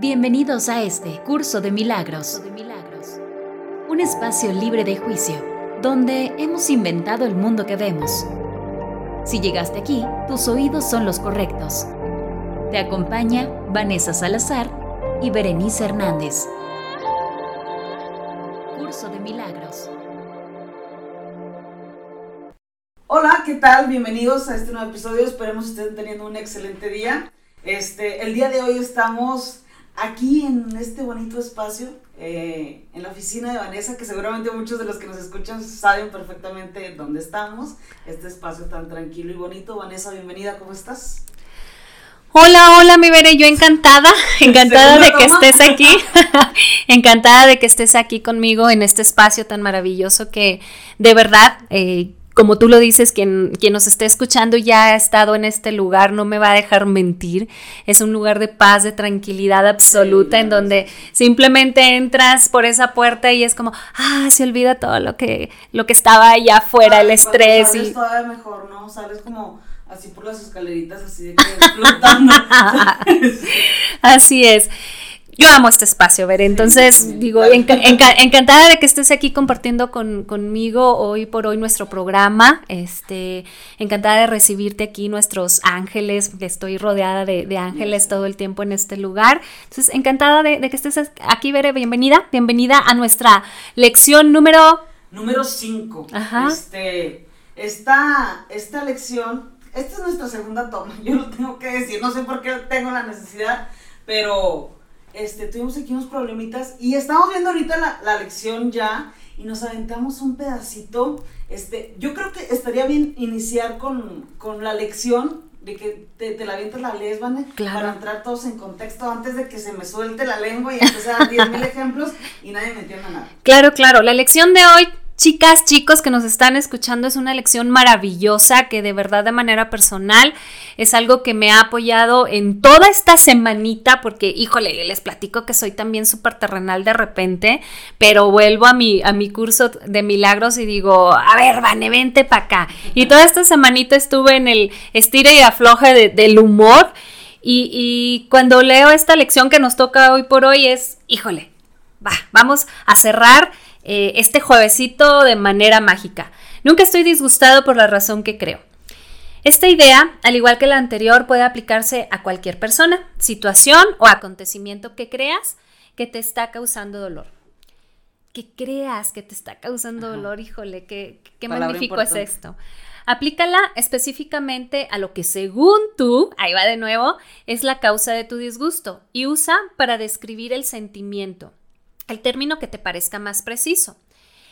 Bienvenidos a este curso de milagros. Un espacio libre de juicio, donde hemos inventado el mundo que vemos. Si llegaste aquí, tus oídos son los correctos. Te acompaña Vanessa Salazar y Berenice Hernández. Curso de milagros. Hola, ¿qué tal? Bienvenidos a este nuevo episodio. Esperemos estén teniendo un excelente día. Este, el día de hoy estamos aquí en este bonito espacio, eh, en la oficina de Vanessa, que seguramente muchos de los que nos escuchan saben perfectamente dónde estamos. Este espacio tan tranquilo y bonito. Vanessa, bienvenida, ¿cómo estás? Hola, hola, mi Bere, yo encantada, encantada de que estés aquí, encantada de que estés aquí conmigo en este espacio tan maravilloso que de verdad eh, como tú lo dices, quien, quien nos esté escuchando ya ha estado en este lugar, no me va a dejar mentir. Es un lugar de paz, de tranquilidad absoluta, en donde simplemente entras por esa puerta y es como, ah, se olvida todo lo que, lo que estaba allá afuera, el estrés. Sales y todavía mejor, ¿no? Sales como así por las escaleritas, así de que flotando. así es yo amo este espacio, ver. Entonces, digo, encantada de que estés aquí compartiendo conmigo hoy por hoy nuestro programa. Este, encantada de recibirte aquí, nuestros ángeles. Estoy rodeada de, ángeles todo el tiempo en este lugar. Entonces, encantada de, que estés aquí, Bere. Bienvenida, bienvenida a nuestra lección número. Número 5. Ajá. Este, esta, esta lección, esta es nuestra segunda toma. Yo lo tengo que decir. No sé por qué tengo la necesidad, pero este, tuvimos aquí unos problemitas y estamos viendo ahorita la, lección ya y nos aventamos un pedacito. Este, yo creo que estaría bien iniciar con, la lección de que te, la avientas la lesbane para entrar todos en contexto antes de que se me suelte la lengua y empezar a dar 10.000 ejemplos y nadie me entienda nada. Claro, claro. La lección de hoy Chicas, chicos que nos están escuchando, es una lección maravillosa que de verdad de manera personal es algo que me ha apoyado en toda esta semanita porque, híjole, les platico que soy también súper terrenal de repente, pero vuelvo a mi, a mi curso de milagros y digo, a ver, Vane, vente para acá. Y toda esta semanita estuve en el estira y afloje del humor y, y cuando leo esta lección que nos toca hoy por hoy es, híjole, va, vamos a cerrar eh, este juevesito de manera mágica. Nunca estoy disgustado por la razón que creo. Esta idea, al igual que la anterior, puede aplicarse a cualquier persona, situación o acontecimiento que creas que te está causando dolor. Que creas que te está causando dolor, híjole, qué, qué magnífico es esto. Aplícala específicamente a lo que según tú, ahí va de nuevo, es la causa de tu disgusto y usa para describir el sentimiento el término que te parezca más preciso.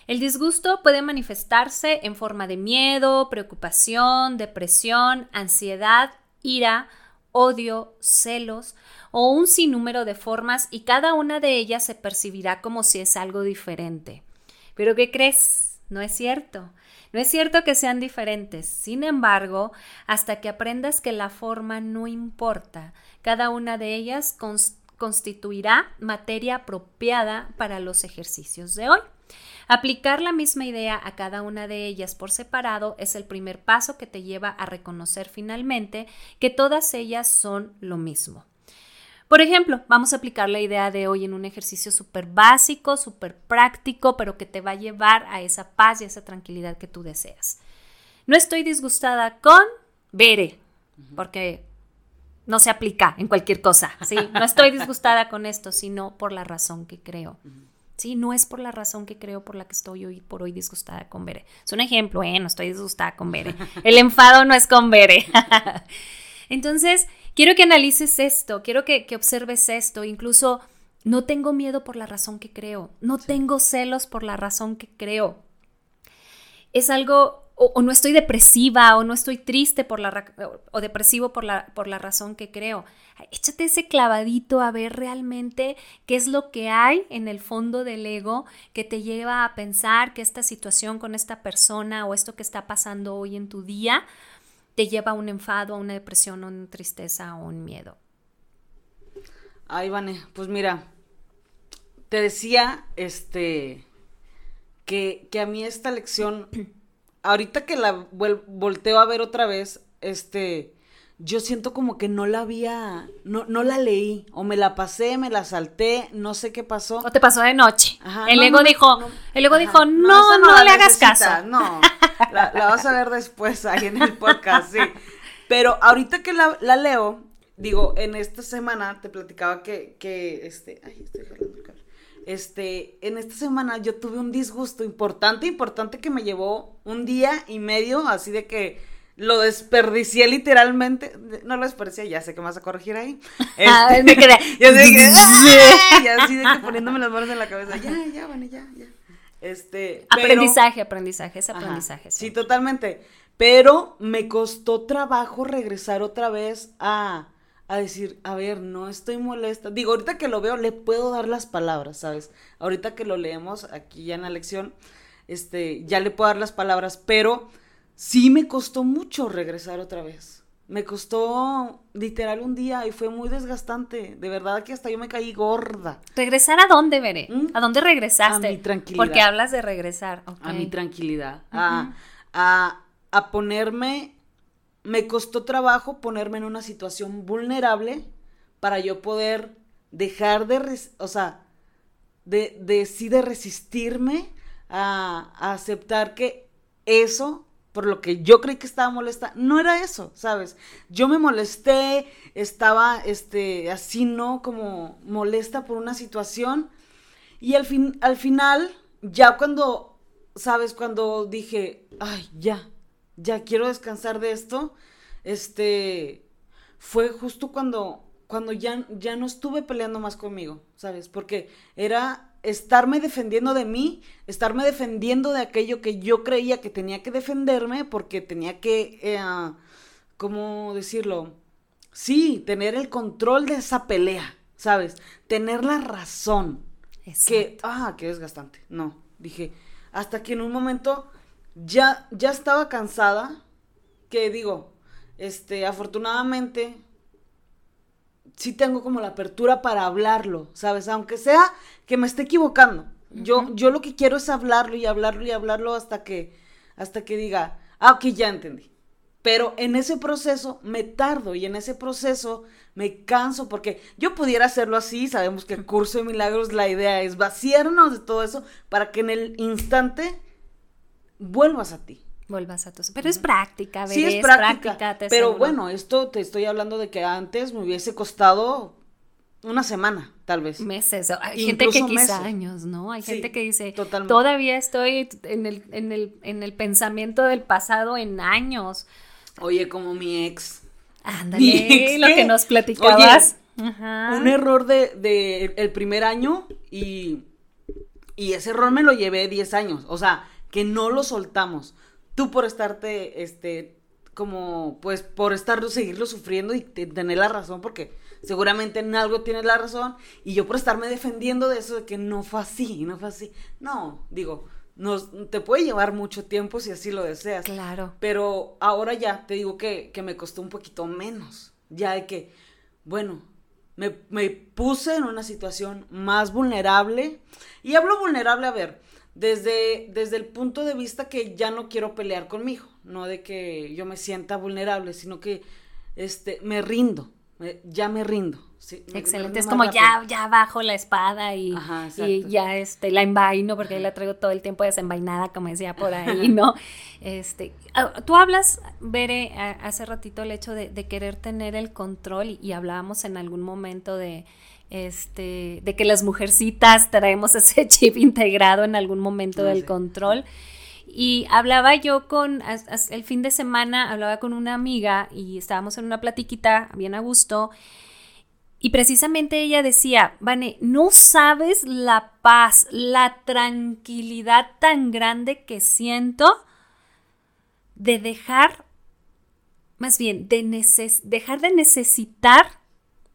El disgusto puede manifestarse en forma de miedo, preocupación, depresión, ansiedad, ira, odio, celos o un sinnúmero de formas y cada una de ellas se percibirá como si es algo diferente. Pero ¿qué crees? No es cierto. No es cierto que sean diferentes. Sin embargo, hasta que aprendas que la forma no importa, cada una de ellas constituirá materia apropiada para los ejercicios de hoy. Aplicar la misma idea a cada una de ellas por separado es el primer paso que te lleva a reconocer finalmente que todas ellas son lo mismo. Por ejemplo, vamos a aplicar la idea de hoy en un ejercicio súper básico, súper práctico, pero que te va a llevar a esa paz y a esa tranquilidad que tú deseas. No estoy disgustada con Bere, porque no se aplica en cualquier cosa, ¿sí? No estoy disgustada con esto, sino por la razón que creo. Sí, no es por la razón que creo por la que estoy hoy por hoy disgustada con Bere. Es un ejemplo, ¿eh? No estoy disgustada con Bere. El enfado no es con Bere. Entonces, quiero que analices esto, quiero que, observes esto, incluso no tengo miedo por la razón que creo, no tengo celos por la razón que creo. Es algo o, no estoy depresiva o no estoy triste por la o depresivo por la, por la razón que creo. Échate ese clavadito a ver realmente qué es lo que hay en el fondo del ego que te lleva a pensar que esta situación con esta persona o esto que está pasando hoy en tu día te lleva a un enfado, a una depresión, a una tristeza o un miedo. Ay, Vane, pues mira, te decía, este, que, que a mí esta lección ahorita que la volteo a ver otra vez, este, yo siento como que no la había, no, no la leí, o me la pasé, me la salté, no sé qué pasó. O te pasó de noche. el ego dijo, el ego dijo, no, no, le hagas caso. No, la, vas a ver después ahí en el podcast, sí. Pero ahorita que la, la leo, digo, en esta semana te platicaba que, que este, ay, estoy el cable. Este, en esta semana yo tuve un disgusto importante, importante que me llevó un día y medio, así de que lo desperdicié literalmente. No lo desperdicié, ya sé que me vas a corregir ahí. ah, me quedé. ya sé que, ¡ah! y así de que poniéndome las manos en la cabeza. Ya, ya, bueno, ya, ya. Este, aprendizaje, aprendizaje, es aprendizaje. sí, totalmente. Pero me costó trabajo regresar otra vez a, a decir, a ver, no estoy molesta. Digo, ahorita que lo veo, le puedo dar las palabras, ¿sabes? Ahorita que lo leemos aquí ya en la lección, este, ya le puedo dar las palabras, pero sí me costó mucho regresar otra vez. Me costó literal un día y fue muy desgastante. De verdad que hasta yo me caí gorda. ¿Regresar a dónde, Veré? ¿Mm? ¿A dónde regresaste? A mi tranquilidad. Porque hablas de regresar. A mi tranquilidad. a, a, a ponerme. Me costó trabajo ponerme en una situación vulnerable para yo poder dejar de. O sea, de, de de resistirme a, a aceptar que eso por lo que yo creí que estaba molesta, no era eso, ¿sabes? Yo me molesté, estaba, este, así, ¿no? Como molesta por una situación. Y al, fin, al final, ya cuando, ¿sabes? Cuando dije, ay, ya, ya quiero descansar de esto, este, fue justo cuando, cuando ya, ya no estuve peleando más conmigo, ¿sabes? Porque era estarme defendiendo de mí, estarme defendiendo de aquello que yo creía que tenía que defenderme porque tenía que, eh, ¿cómo decirlo? Sí, tener el control de esa pelea, ¿sabes? Tener la razón. Que, ah, qué desgastante. No, dije, hasta que en un momento ya, ya estaba cansada, que digo, este, afortunadamente sí tengo como la apertura para hablarlo, ¿sabes? Aunque sea que me esté equivocando. Yo, yo lo que quiero es hablarlo y hablarlo y hablarlo hasta que, hasta que diga, ah, ok, ya entendí. Pero en ese proceso me tardo y en ese proceso me canso porque yo pudiera hacerlo así, sabemos que el curso de milagros la idea es vaciarnos de todo eso para que en el instante vuelvas a ti vuelvas a tu... Pero es práctica, Sí, es práctica. pero bueno, esto te estoy hablando de que antes me hubiese costado una semana, tal vez. Meses. Hay gente que quizá años, ¿no? Hay gente que dice, todavía estoy en el, en, el, en el pensamiento del pasado en años. Oye, como mi ex. Ándale, lo que nos platicabas. Un error de, de, el primer año y, y ese error me lo llevé 10 años. O sea, que no lo soltamos tú por estarte, este, como, pues, por estar, seguirlo sufriendo y tener la razón, porque seguramente en algo tienes la razón, y yo por estarme defendiendo de eso, de que no fue así, no fue así. No, digo, nos, te puede llevar mucho tiempo si así lo deseas. Claro. Pero ahora ya te digo que, que me costó un poquito menos. Ya de que, bueno, me, me, puse en una situación más vulnerable. Y hablo vulnerable, a ver, desde, desde el punto de vista que ya no quiero pelear conmigo, no de que yo me sienta vulnerable, sino que este, me rindo, ya me rindo. Excelente, es como ya, ya bajo la espada y, y, ya este, la envaino, porque la traigo todo el tiempo desenvainada, como decía por ahí, ¿no? Este, ah, tú hablas, Bere, hace ratito el hecho de, de querer tener el control y hablábamos en algún momento de este, de que las mujercitas traemos ese chip integrado en algún momento del control. Y hablaba yo con, el fin de semana, hablaba con una amiga y estábamos en una platiquita bien a gusto. Y precisamente ella decía, Vane, no sabes la paz, la tranquilidad tan grande que siento de dejar, más bien, de dejar de necesitar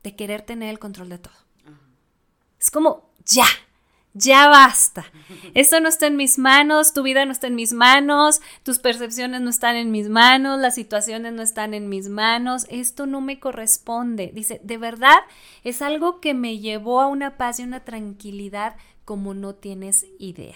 de querer tener el control de todo. Es como, ya, ya basta. Esto no está en mis manos, tu vida no está en mis manos, tus percepciones no están en mis manos, las situaciones no están en mis manos, esto no me corresponde. Dice, de verdad es algo que me llevó a una paz y una tranquilidad como no tienes idea.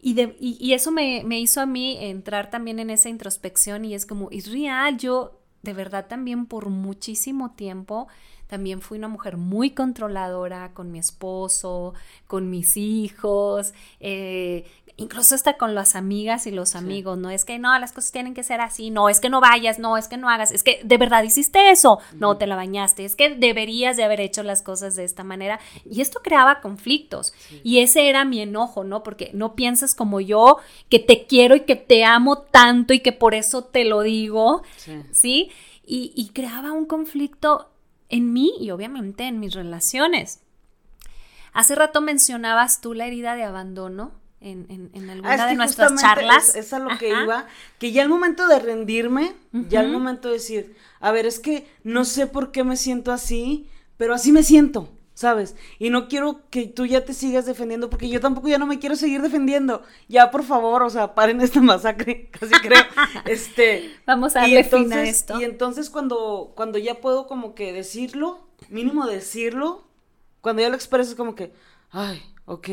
Y, y, eso me, me, hizo a mí entrar también en esa introspección y es como, es yo de verdad también por muchísimo tiempo también fui una mujer muy controladora con mi esposo, con mis hijos, eh, incluso hasta con las amigas y los amigos, no es que no, las cosas tienen que ser así, no, es que no vayas, no, es que no hagas, es que de verdad hiciste eso, no te la bañaste, es que deberías de haber hecho las cosas de esta manera. Y esto creaba conflictos. Y ese era mi enojo, ¿no? Porque no piensas como yo, que te quiero y que te amo tanto y que por eso te lo digo, ¿sí? Y, y creaba un conflicto en mí y obviamente en mis relaciones. Hace rato mencionabas tú la herida de abandono en, en, alguna ah, de nuestras charlas. Es, es, a lo que iba, que ya el momento de rendirme, ya el momento de decir, a ver, es que no sé por qué me siento así, pero así me siento, ¿sabes? Y no quiero que tú ya te sigas defendiendo, porque yo tampoco ya no me quiero seguir defendiendo. Ya, por favor, o sea, paren esta masacre, casi creo. este, Vamos a definir esto. Y entonces cuando, cuando ya puedo como que decirlo, mínimo decirlo, cuando ya lo expreso es como que, ay, ok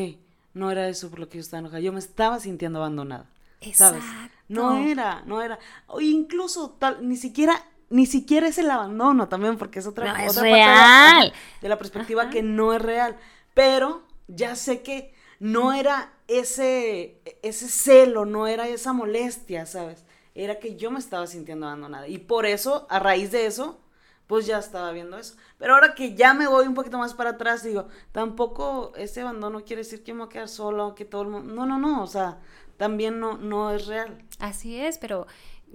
no era eso por lo que yo estaba enojada. Yo me estaba sintiendo abandonada. ¿Sabes? No era, no era. O incluso tal, ni siquiera, ni siquiera es el abandono también, porque es otra, no, es real. de, la, perspectiva que no es real. Pero ya sé que no era ese, ese celo, no era esa molestia, ¿sabes? Era que yo me estaba sintiendo abandonada. Y por eso, a raíz de eso, pues ya estaba viendo eso. Pero ahora que ya me voy un poquito más para atrás, digo, tampoco ese abandono quiere decir que me voy a quedar solo, que todo el mundo... No, no, no, o sea, también no, no es real. Así es, pero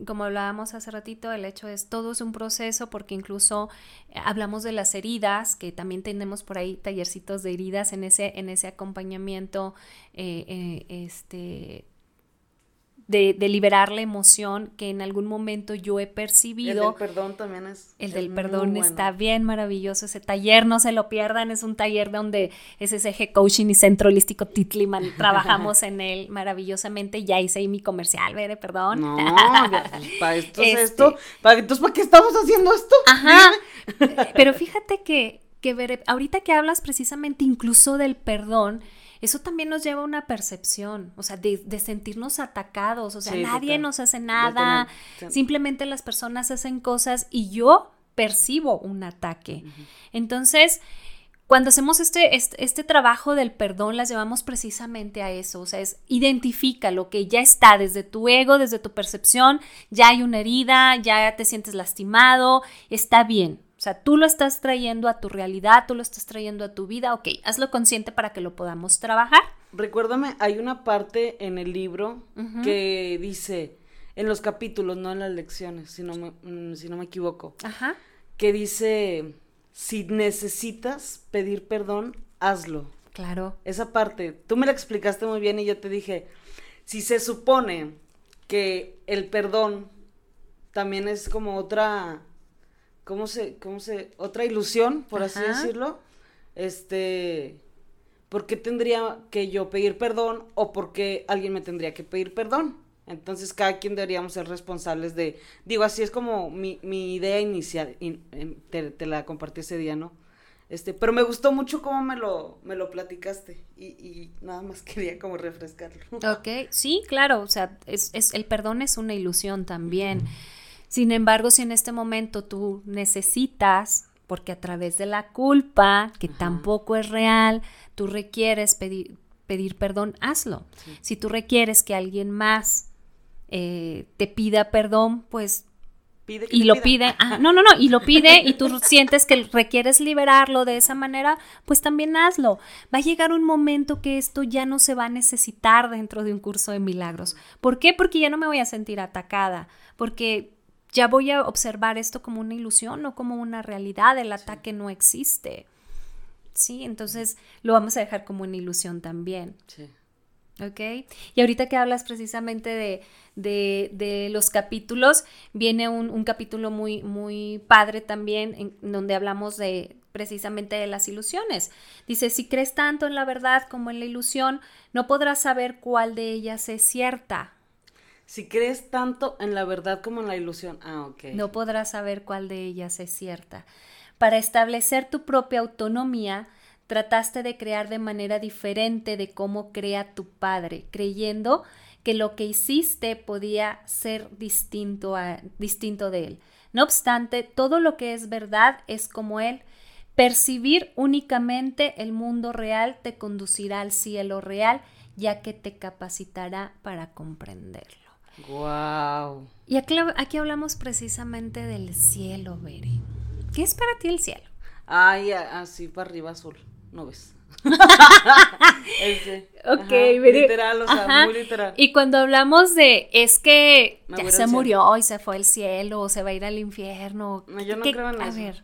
como hablábamos hace ratito, el hecho es todo es un proceso porque incluso eh, hablamos de las heridas, que también tenemos por ahí tallercitos de heridas en ese, en ese acompañamiento eh, eh, este, de, liberar la emoción que en algún momento yo he percibido. El del perdón también es. El del perdón está bien maravilloso. Ese taller, no se lo pierdan, es un taller donde es ese eje coaching y centro holístico Titliman. Trabajamos en él maravillosamente. Ya hice ahí mi comercial, veré, perdón. No, para esto es este esto. ¿Para, entonces, ¿para qué estamos haciendo esto? Ajá. Pero fíjate que, que ahorita que hablas precisamente incluso del perdón, eso también nos lleva a una percepción, o sea, de, sentirnos atacados, o sea, nadie nos hace nada, simplemente las personas hacen cosas y yo percibo un ataque. Entonces, cuando hacemos este, este, este, trabajo del perdón, las llevamos precisamente a eso, o sea, es identifica lo que ya está desde tu ego, desde tu percepción, ya hay una herida, ya te sientes lastimado, está bien, sea, tú lo estás trayendo a tu realidad, tú lo estás trayendo a tu vida, ok, hazlo consciente para que lo podamos trabajar. Recuérdame, hay una parte en el libro que dice, en los capítulos, no en las lecciones, si no me, mm, si no me equivoco, Ajá. que dice, si necesitas pedir perdón, hazlo. Claro. Esa parte, tú me la explicaste muy bien y yo te dije, si se supone que el perdón también es como otra ¿cómo se, cómo se, otra ilusión, por así decirlo? Este, ¿por qué tendría que yo pedir perdón o por qué alguien me tendría que pedir perdón? Entonces cada quien deberíamos ser responsables de, digo, así es como mi, mi idea inicial, te, la compartí ese día, ¿no? Este, pero me gustó mucho cómo me lo, me lo platicaste y, y nada más quería como refrescarlo. Ok, sí, claro, o sea, es, es, el perdón es una ilusión también. Sin embargo, si en este momento tú necesitas, porque a través de la culpa, que tampoco es real, tú requieres pedir, pedir perdón, hazlo. Si tú requieres que alguien más eh, te pida perdón, pues Pide y lo pide, no, no, no, y lo pide y tú sientes que requieres liberarlo de esa manera, pues también hazlo. Va a llegar un momento que esto ya no se va a necesitar dentro de un curso de milagros. ¿Por qué? Porque ya no me voy a sentir atacada, porque ya voy a observar esto como una ilusión, no como una realidad, el ataque no existe. Sí, entonces lo vamos a dejar como una ilusión también. Sí. ¿Ok? Y ahorita que hablas precisamente de, de, de los capítulos, viene un, un, capítulo muy, muy padre también, en donde hablamos de precisamente de las ilusiones. Dice, si crees tanto en la verdad como en la ilusión, no podrás saber cuál de ellas es cierta. Si crees tanto en la verdad como en la ilusión, ah, ok. No podrás saber cuál de ellas es cierta. Para establecer tu propia autonomía, trataste de crear de manera diferente de cómo crea tu padre, creyendo que lo que hiciste podía ser distinto, a, distinto de él. No obstante, todo lo que es verdad es como Él. Percibir únicamente el mundo real te conducirá al cielo real, ya que te capacitará para comprenderlo. Wow. Y aquí, aquí hablamos precisamente del cielo, Bere. ¿Qué es para ti el cielo? Ay, así para arriba azul, ¿no ves? ok, literal, o sea, muy literal. Y cuando hablamos de es que ya se murió y se fue al cielo o se va a ir al infierno. No, yo no creo en eso. A ver.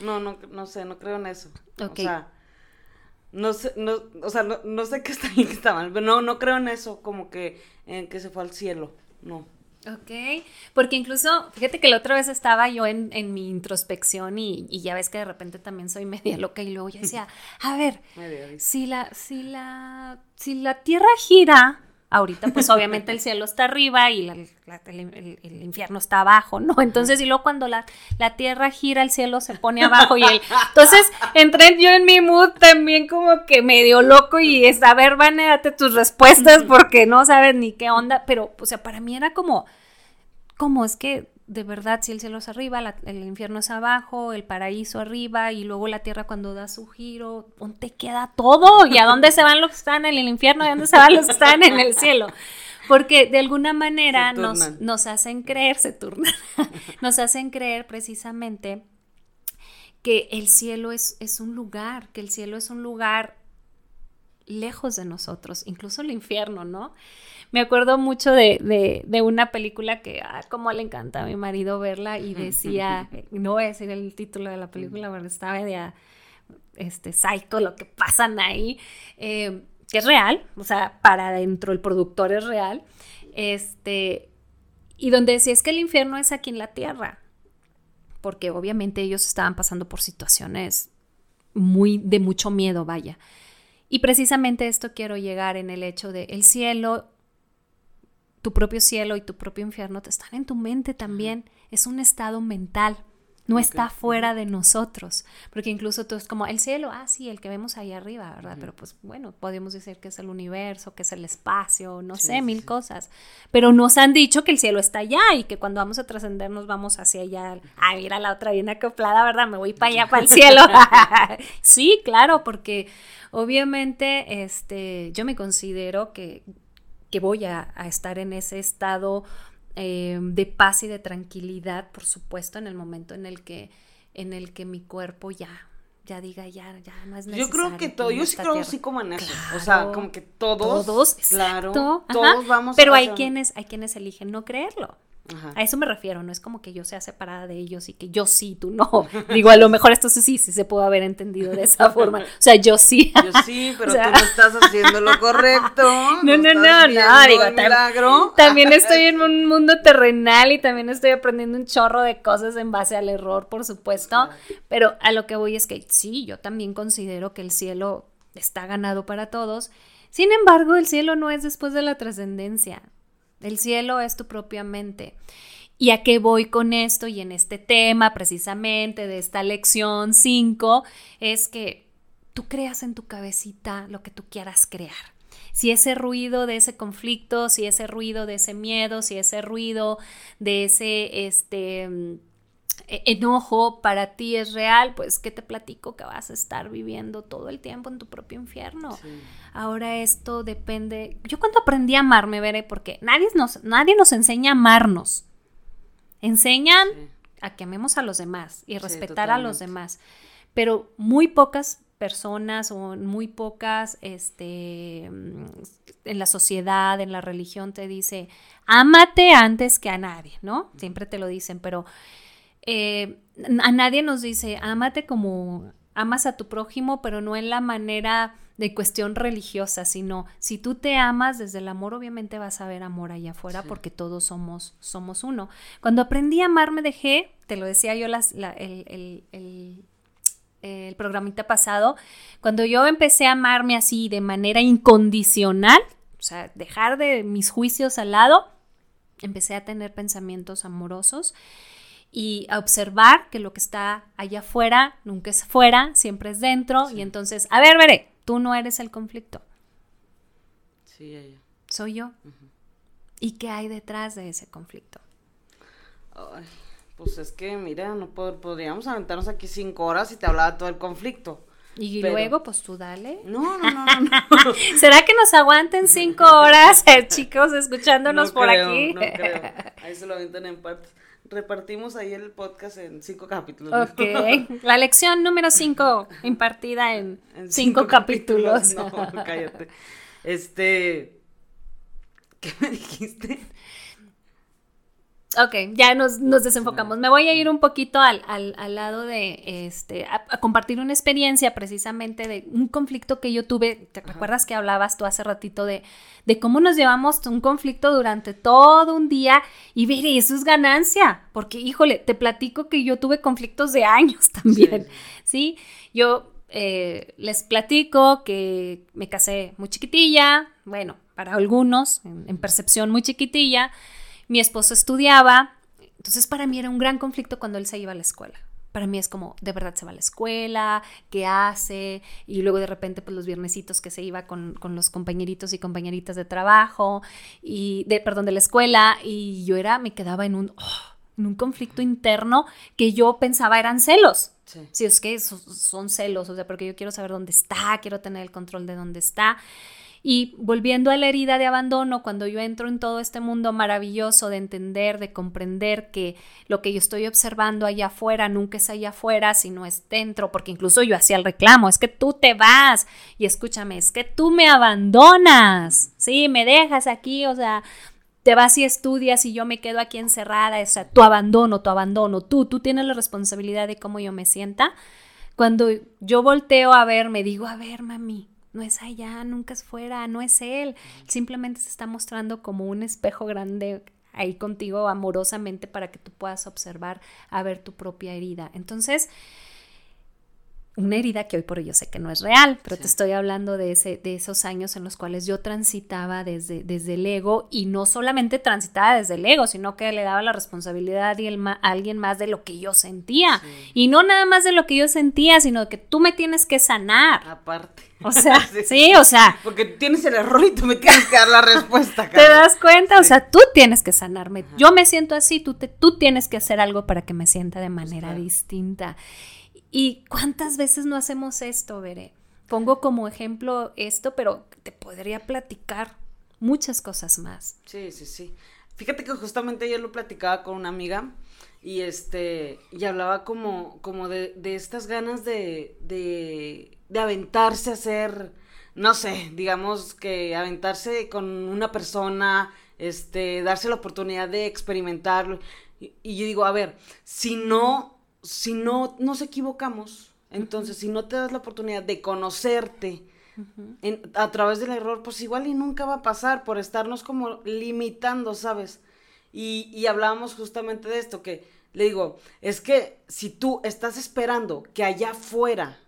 No, no, no sé, no creo en eso. O sea, no sé, no, o sea, no, sé qué está bien, qué está mal, pero no, no creo en eso, como que en que se fue al cielo, no. Ok, porque incluso, fíjate que la otra vez estaba yo en, mi introspección y, ya ves que de repente también soy media loca y luego yo decía, a ver, si la, si la, si la Tierra gira, ahorita pues obviamente el cielo está arriba y el, infierno está abajo, ¿no? Entonces y luego cuando la, la, tierra gira el cielo se pone abajo y el... Entonces entré yo en mi mood también como que medio loco y es, a ver, Vane, date tus respuestas porque no sabes ni qué onda, pero o sea, para mí era como, ¿cómo es que de verdad si el cielo es arriba, el infierno es abajo, el paraíso arriba y luego la tierra cuando da su giro, ¿dónde queda todo? ¿Y a dónde se van los que están en el infierno? ¿Y a dónde se van los que están en el cielo? Porque de alguna manera nos, nos, hacen creer, se turnan, nos hacen creer precisamente que el cielo es, es un lugar, que el cielo es un lugar lejos de nosotros, incluso el infierno, ¿no? Me acuerdo mucho de, una película que, ah, como le encanta a mi marido verla y decía, no voy a decir el título de la película, pero estaba de este, psycho, lo que pasan ahí, eh, que es real, o sea, para adentro el productor es real, este, y donde decía es que el infierno es aquí en la tierra, porque obviamente ellos estaban pasando por situaciones muy de mucho miedo, vaya. Y precisamente esto quiero llegar en el hecho de el cielo tu propio cielo y tu propio infierno te están en tu mente también. Es un estado mental. No está fuera de nosotros, porque incluso tú es como el cielo, ah, sí, el que vemos ahí arriba, ¿verdad? Pero pues bueno, podemos decir que es el universo, que es el espacio, no sé, mil cosas. Pero nos han dicho que el cielo está allá y que cuando vamos a trascender nos vamos hacia allá. Ah, mira la otra bien acoplada, ¿verdad? Me voy para allá, para el cielo. sí, claro, porque obviamente este, yo me considero que que voy a, estar en ese estado eh, de paz y de tranquilidad, por supuesto, en el momento en el que, en el que mi cuerpo ya ya diga ya ya no es necesario. Yo creo que todo, yo sí creo así como en eso, o sea, como que todos, todos, claro, todos vamos. Pero hay quienes hay quienes eligen no creerlo. A eso me refiero, no es como que yo sea separada de ellos y que yo sí, tú no. Digo, a lo mejor esto sí, sí, se puede haber entendido de esa forma. O sea, yo sí. Yo sí, pero tú no estás haciendo lo correcto. No, no, no, no, digo, milagro. también estoy en un mundo terrenal y también estoy aprendiendo un chorro de cosas en base al error, por supuesto. Pero a lo que voy es que sí, yo también considero que el cielo está ganado para todos. Sin embargo, el cielo no es después de la trascendencia. El cielo es tu propia mente. ¿Y a qué voy con esto? Y en este tema precisamente de esta lección 5 es que tú creas en tu cabecita lo que tú quieras crear. Si ese ruido de ese conflicto, si ese ruido de ese miedo, si ese ruido de ese este enojo para ti es real, pues ¿qué te platico que vas a estar viviendo todo el tiempo en tu propio infierno? Ahora esto depende. Yo cuando aprendí a amarme, veré, porque nadie nos, nadie nos enseña a amarnos. Enseñan a que amemos a los demás y respetar a los demás. Pero muy pocas personas o muy pocas este, en la sociedad, en la religión te dice, ámate antes que a nadie, ¿no? Siempre te lo dicen, pero eh, a nadie nos dice, ámate como amas a tu prójimo, pero no en la manera de cuestión religiosa, sino si tú te amas desde el amor, obviamente vas a ver amor allá afuera porque todos somos, somos uno. Cuando aprendí a amar me dejé, te lo decía yo las, el, el, el programita pasado, cuando yo empecé a amarme así de manera incondicional, o sea, dejar de mis juicios al lado, empecé a tener pensamientos amorosos y a observar que lo que está allá afuera nunca es fuera, siempre es dentro. Y entonces, a ver, veré, tú no eres el conflicto. Sí, ella. Soy yo. ¿Y qué hay detrás de ese conflicto? pues es que, mira, no podríamos aventarnos aquí cinco horas y te hablaba todo el conflicto. Y luego, pues tú dale. No, no, no, no. ¿Será que nos aguanten cinco horas, eh, chicos, escuchándonos por aquí? No creo. Ahí se lo aventan en partes. Repartimos ahí el podcast en cinco capítulos. Ok. La lección número cinco, impartida en, cinco, capítulos. No, cállate. Este. ¿Qué me dijiste? Ok, ya nos, desenfocamos. Me voy a ir un poquito al, lado de, este, a, compartir una experiencia precisamente de un conflicto que yo tuve. ¿Te recuerdas que hablabas tú hace ratito de, de cómo nos llevamos un conflicto durante todo un día? Y ver, eso es ganancia, porque híjole, te platico que yo tuve conflictos de años también, ¿sí? Yo eh, les platico que me casé muy chiquitilla, bueno, para algunos, en percepción muy chiquitilla mi esposo estudiaba, entonces para mí era un gran conflicto cuando él se iba a la escuela. Para mí es como, de verdad se va a la escuela, ¿qué hace? Y luego de repente, pues los viernesitos que se iba con, los compañeritos y compañeritas de trabajo, y de, perdón, de la escuela, y yo era, me quedaba en un, oh, en un conflicto interno que yo pensaba eran celos. Sí. Si es que son, son celos, o sea, porque yo quiero saber dónde está, quiero tener el control de dónde está. Y volviendo a la herida de abandono, cuando yo entro en todo este mundo maravilloso de entender, de comprender que lo que yo estoy observando allá afuera nunca es allá afuera, sino es dentro, porque incluso yo hacía el reclamo, es que tú te vas y escúchame, es que tú me abandonas, sí, me dejas aquí, o sea, te vas y estudias y yo me quedo aquí encerrada, o sea, tu abandono, tu abandono, tú, tú tienes la responsabilidad de cómo yo me sienta. Cuando yo volteo a ver, me digo, a ver, mami, no es allá, nunca es fuera, no es él. Simplemente se está mostrando como un espejo grande ahí contigo amorosamente para que tú puedas observar, a ver tu propia herida. Entonces, una herida que hoy por hoy yo sé que no es real, pero te estoy hablando de, ese, de esos años en los cuales yo transitaba desde, desde el ego y no solamente transitaba desde el ego, sino que le daba la responsabilidad a alguien más de lo que yo sentía. Y no nada más de lo que yo sentía, sino que tú me tienes que sanar. Aparte. O sea, sí. o sea. Porque tienes el error y tú me tienes que dar la respuesta. ¿Te das cuenta? O sea, tú tienes que sanarme. Yo me siento así, tú, te, tú tienes que hacer algo para que me sienta de manera distinta. ¿Y cuántas veces no hacemos esto, Veré? Pongo como ejemplo esto, pero te podría platicar muchas cosas más. Sí, sí, sí. Fíjate que justamente yo lo platicaba con una amiga y este y hablaba como como de, de estas ganas de, de de aventarse a hacer no sé digamos que aventarse con una persona este darse la oportunidad de experimentarlo y, y yo digo a ver si no si no nos equivocamos, entonces si no te das la oportunidad de conocerte a través del error, pues igual y nunca va a pasar por estarnos como limitando, ¿sabes? Y, y hablábamos justamente de esto, que le digo, es que si tú estás esperando que allá afuera,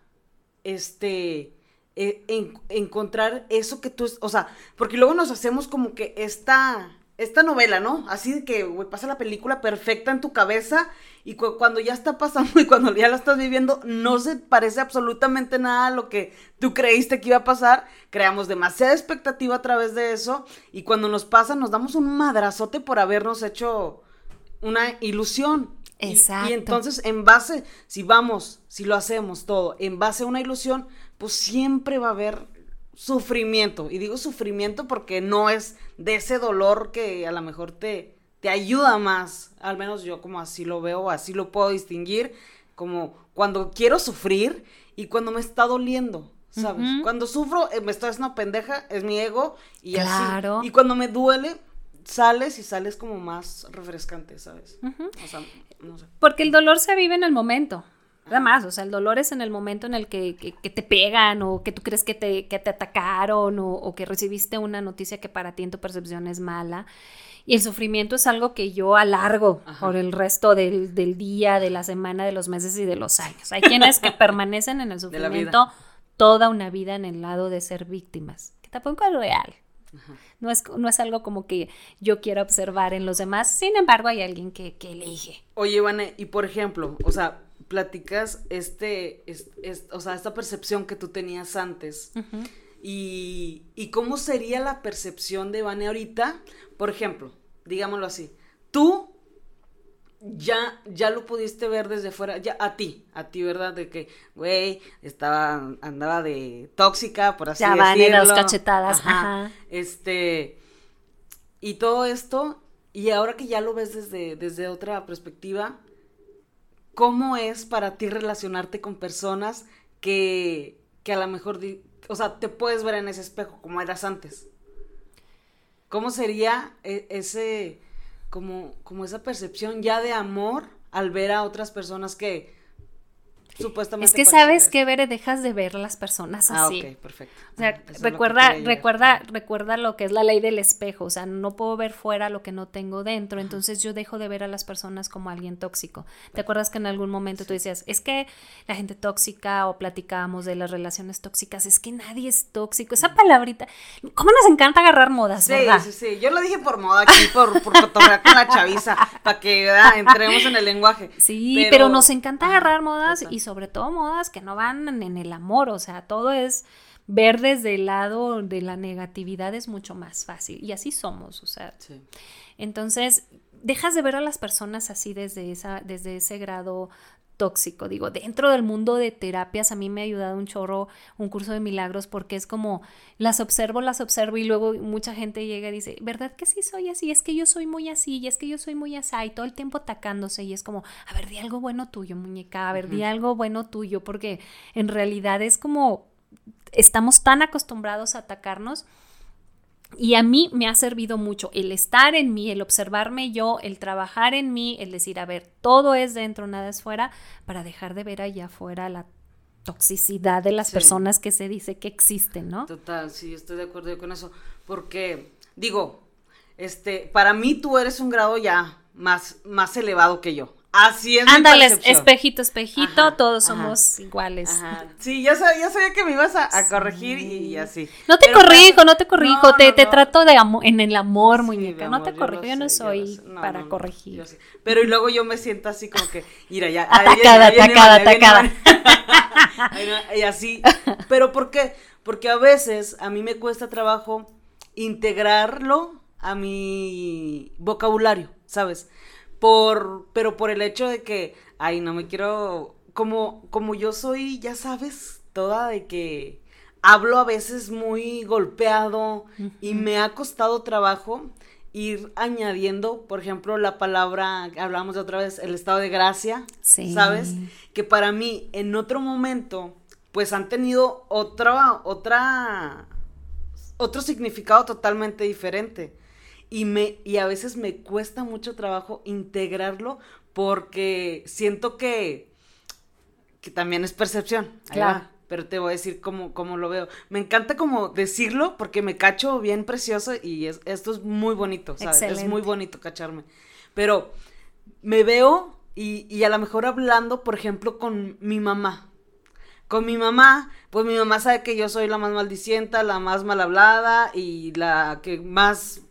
este, e, encontrar eso que tú, o sea, porque luego nos hacemos como que esta esta novela, ¿no? Así de que, güey, pasa la película perfecta en tu cabeza y cuando ya está pasando y cuando ya la estás viviendo, no se parece absolutamente nada a lo que tú creíste que iba a pasar. Creamos demasiada expectativa a través de eso y cuando nos pasa nos damos un madrazote por habernos hecho una ilusión. Exacto. y entonces, en base, si vamos, si lo hacemos todo, en base a una ilusión, pues siempre va a haber sufrimiento. Y digo sufrimiento porque no es de ese dolor que a lo mejor te, te ayuda más. Al menos yo como así lo veo, así lo puedo distinguir. Como cuando quiero sufrir y cuando me está doliendo. ¿Sabes? Cuando sufro, eh, me estoy haciendo pendeja, es mi ego y claro. Y cuando me duele, sales y sales como más refrescante, ¿sabes? O sea, no sé. Porque el dolor se vive en el momento. Nada más, o sea, el dolor es en el momento en el que, te pegan o que tú crees que te, que te atacaron o, que recibiste una noticia que para ti en tu percepción es mala. Y el sufrimiento es algo que yo alargo por el resto del, día, de la semana, de los meses y de los años. Hay quienes que permanecen en el sufrimiento toda una vida en el lado de ser víctimas, que tampoco es real. No es, no es algo como que yo quiera observar en los demás, sin embargo hay alguien que, que elige. Oye, Ivane, y por ejemplo, o sea, platicas este, o sea, esta percepción que tú tenías antes. y, y, cómo sería la percepción de Vane ahorita, por ejemplo, digámoslo así, tú ya, ya lo pudiste ver desde fuera, ya a ti, a ti, ¿verdad? De que, güey, estaba, andaba de tóxica, por así ya decirlo. van las cachetadas, ajá. Este, y todo esto, y ahora que ya lo ves desde, desde otra perspectiva, ¿cómo es para ti relacionarte con personas que, que a lo mejor, o sea, te puedes ver en ese espejo como eras antes? ¿Cómo sería e, ese como, como esa percepción ya de amor al ver a otras personas que supuestamente... Es que sabes que, Bere, dejas de ver a las personas ah, así. Ah, ok, perfecto. O sea, recuerda, recuerda, recuerda lo que es la ley del espejo, o sea, no puedo ver fuera lo que no tengo dentro, entonces yo dejo de ver a las personas como alguien tóxico. ¿Te acuerdas que en algún momento tú decías, es que la gente tóxica o platicábamos de las relaciones tóxicas, es que nadie es tóxico? Esa palabrita, ¿cómo nos encanta agarrar modas, sí, Sí, sí, yo lo dije por moda aquí, por, por fotografiar con la chaviza, para que entremos en el lenguaje. Sí, pero, nos encanta agarrar modas y sobre todo modas que no van en el amor, o sea, todo es ver desde el lado de la negatividad es mucho más fácil y así somos, o sea. Entonces, dejas de ver a las personas así desde esa desde ese grado tóxico. Digo, dentro del mundo de terapias a mí me ha ayudado un chorro un curso de milagros porque es como las observo, las observo y luego mucha gente llega y dice, ¿verdad que sí soy así? Es que yo soy muy así y es que yo soy muy así y todo el tiempo atacándose y es como, a ver, di algo bueno tuyo, muñeca, a ver, di algo bueno tuyo porque en realidad es como estamos tan acostumbrados a atacarnos y a mí me ha servido mucho el estar en mí, el observarme yo, el trabajar en mí, el decir, a ver, todo es dentro, nada es fuera, para dejar de ver allá afuera la toxicidad de las personas que se dice que existen, ¿no? Total, sí, estoy de acuerdo con eso. Porque, digo, este, para mí tú eres un grado ya más, más elevado que yo. Así es. Ándales, espejito, espejito, todos somos iguales. Sí, ya sabía, sabía, que me ibas a, corregir y, así. No te corrijo, no te corrijo, te, te trato de en el amor, muñeca. no te corrijo, yo, no soy para corregir. Pero y luego yo me siento así como que, mira, ya. Atacada, atacada, atacada. y así. Pero ¿por qué? Porque a veces a mí me cuesta trabajo integrarlo a mi vocabulario, ¿sabes? Por, pero por el hecho de que, ay, no me quiero, como, como yo soy, ya sabes, toda de que hablo a veces muy golpeado y me ha costado trabajo ir añadiendo, por ejemplo, la palabra, hablamos de otra vez, el estado de gracia, ¿sabes? Que para mí, en otro momento, pues han tenido otra, otra, otro significado totalmente diferente y, me, y a veces me cuesta mucho trabajo integrarlo porque siento que, que también es percepción. Claro. pero te voy a decir cómo, cómo, lo veo. Me encanta como decirlo porque me cacho bien precioso y es, esto es muy bonito, ¿sabes? Es muy bonito cacharme. Pero me veo y, y a lo mejor hablando, por ejemplo, con mi mamá. Con mi mamá, pues mi mamá sabe que yo soy la más maldicienta, la más mal hablada y la que más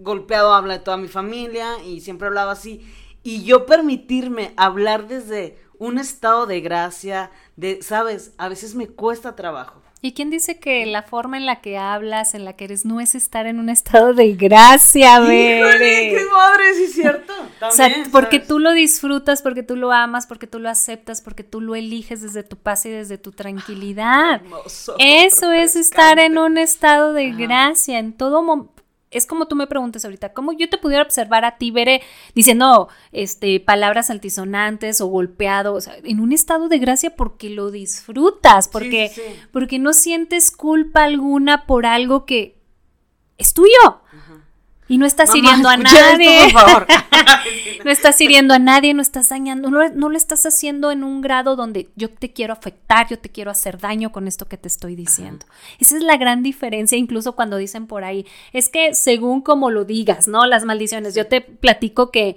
golpeado habla de toda mi familia y siempre hablaba así. Y yo permitirme hablar desde un estado de gracia, de, sabes, a veces me cuesta trabajo. ¿Y quién dice que la forma en la que hablas, en la que eres, no es estar en un estado de gracia, ¡Qué madre, sí es cierto! o sea, porque tú lo disfrutas, porque tú lo amas, porque tú lo aceptas, porque tú lo eliges desde tu paz y desde tu tranquilidad. Eso es estar en un estado de gracia en todo momento es como tú me preguntas ahorita, ¿cómo yo te pudiera observar a ti, Veré, diciendo este, palabras altisonantes o golpeado, o sea, en un estado de gracia porque lo disfrutas, porque, porque no sientes culpa alguna por algo que es tuyo? Y no estás hiriendo a nadie. por favor. no estás hiriendo a nadie, no estás dañando, no, no, lo estás haciendo en un grado donde yo te quiero afectar, yo te quiero hacer daño con esto que te estoy diciendo. Esa es la gran diferencia, incluso cuando dicen por ahí, es que según como lo digas, ¿no? Las maldiciones. Yo te platico que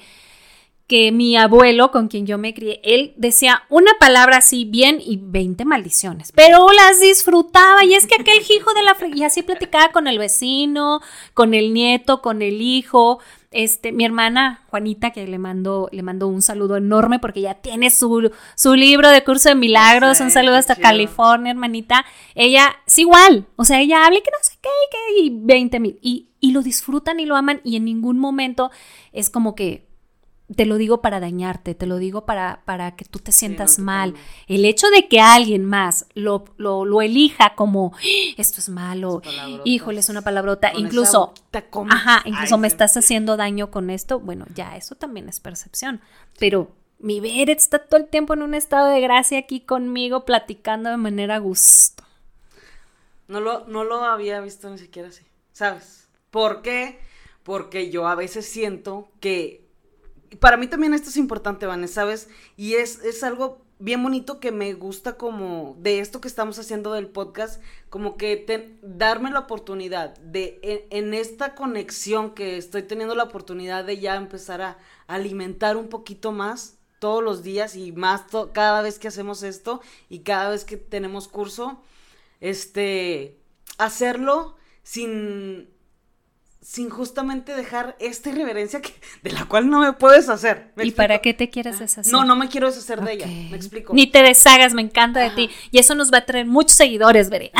que mi abuelo, con quien yo me crié, él decía una palabra así bien y 20 maldiciones, pero las disfrutaba y es que aquel hijo de la... Y así platicaba con el vecino, con el nieto, con el hijo. Este, mi hermana Juanita, que le mando, le mando un saludo enorme porque ya tiene su, su libro de curso de milagros. un saludo hasta California, hermanita. Ella es igual, o sea, ella habla que no sé qué, y, y 20 mil. Y, y lo disfrutan y lo aman y en ningún momento es como que te lo digo para dañarte, te lo digo para, para que tú te sientas mal. El hecho de que alguien más lo, lo, elija como, esto es malo, híjole, es una palabrota, incluso, ajá, incluso me estás haciendo daño con esto, bueno, ya eso también es percepción, pero mi Beret está todo el tiempo en un estado de gracia aquí conmigo, platicando de manera gusto. No lo, no lo había visto ni siquiera así, ¿sabes? ¿Por qué? Porque yo a veces siento que para mí también esto es importante, Vanessa, ¿sabes? Y es, es algo bien bonito que me gusta como de esto que estamos haciendo del podcast, como que darme la oportunidad de en, esta conexión que estoy teniendo la oportunidad de ya empezar a, alimentar un poquito más todos los días y más cada vez que hacemos esto y cada vez que tenemos curso, este, hacerlo sin sin justamente dejar esta irreverencia que, de la cual no me puedes hacer. ¿Y para qué te quieres ah, deshacer? No, no me quiero deshacer de ella, me explico. Ni te deshagas, me encanta de ti. Y eso nos va a traer muchos seguidores, veré.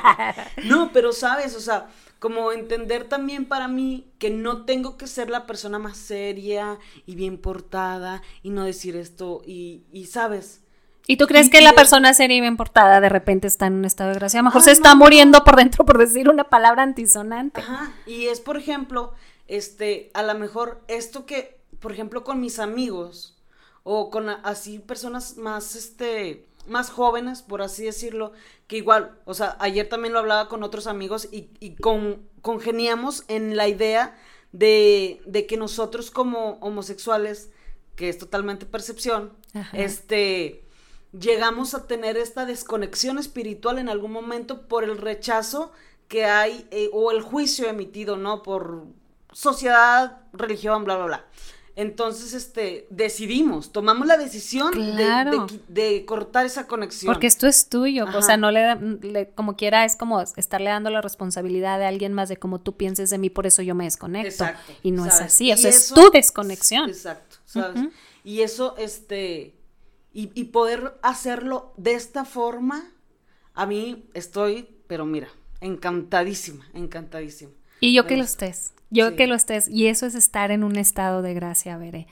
no, pero sabes, o sea, como entender también para mí que no tengo que ser la persona más seria y bien portada y no decir esto y, y sabes, ¿Y tú crees que la persona seria y bien portada de repente está en un estado de gracia? A lo mejor se está muriendo por dentro por decir una palabra antisonante. Ajá. Y es, por ejemplo, este, a lo mejor esto que, por ejemplo, con mis amigos o con así personas más, este, más jóvenes, por así decirlo, que igual, o sea, ayer también lo hablaba con otros amigos y, y con, congeniamos en la idea de, de que nosotros como homosexuales, que es totalmente percepción, este llegamos a tener esta desconexión espiritual en algún momento por el rechazo que hay eh, o el juicio emitido, ¿no? Por sociedad, religión, bla, bla, bla. Entonces, este, decidimos, tomamos la decisión de, cortar esa conexión. Porque esto es tuyo, o sea, no le, como quiera, es como estarle dando la responsabilidad de alguien más de cómo tú pienses de mí, por eso yo me desconecto. Exacto. Y no es así, o sea, es tu desconexión. Exacto, ¿sabes? Y eso, este, y, poder hacerlo de esta forma, a mí estoy, pero mira, encantadísima, encantadísima. Y yo que lo estés, yo que lo estés, y eso es estar en un estado de gracia, veré.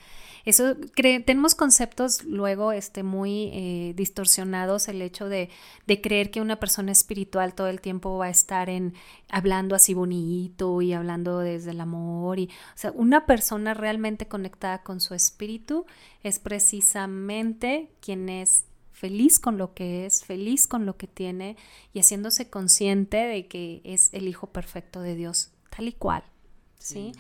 Eso tenemos conceptos luego este, muy eh, distorsionados, el hecho de, de, creer que una persona espiritual todo el tiempo va a estar en hablando así bonito y hablando desde el amor. Y, o sea, una persona realmente conectada con su espíritu es precisamente quien es feliz con lo que es, feliz con lo que tiene y haciéndose consciente de que es el hijo perfecto de Dios, tal y cual. ¿sí?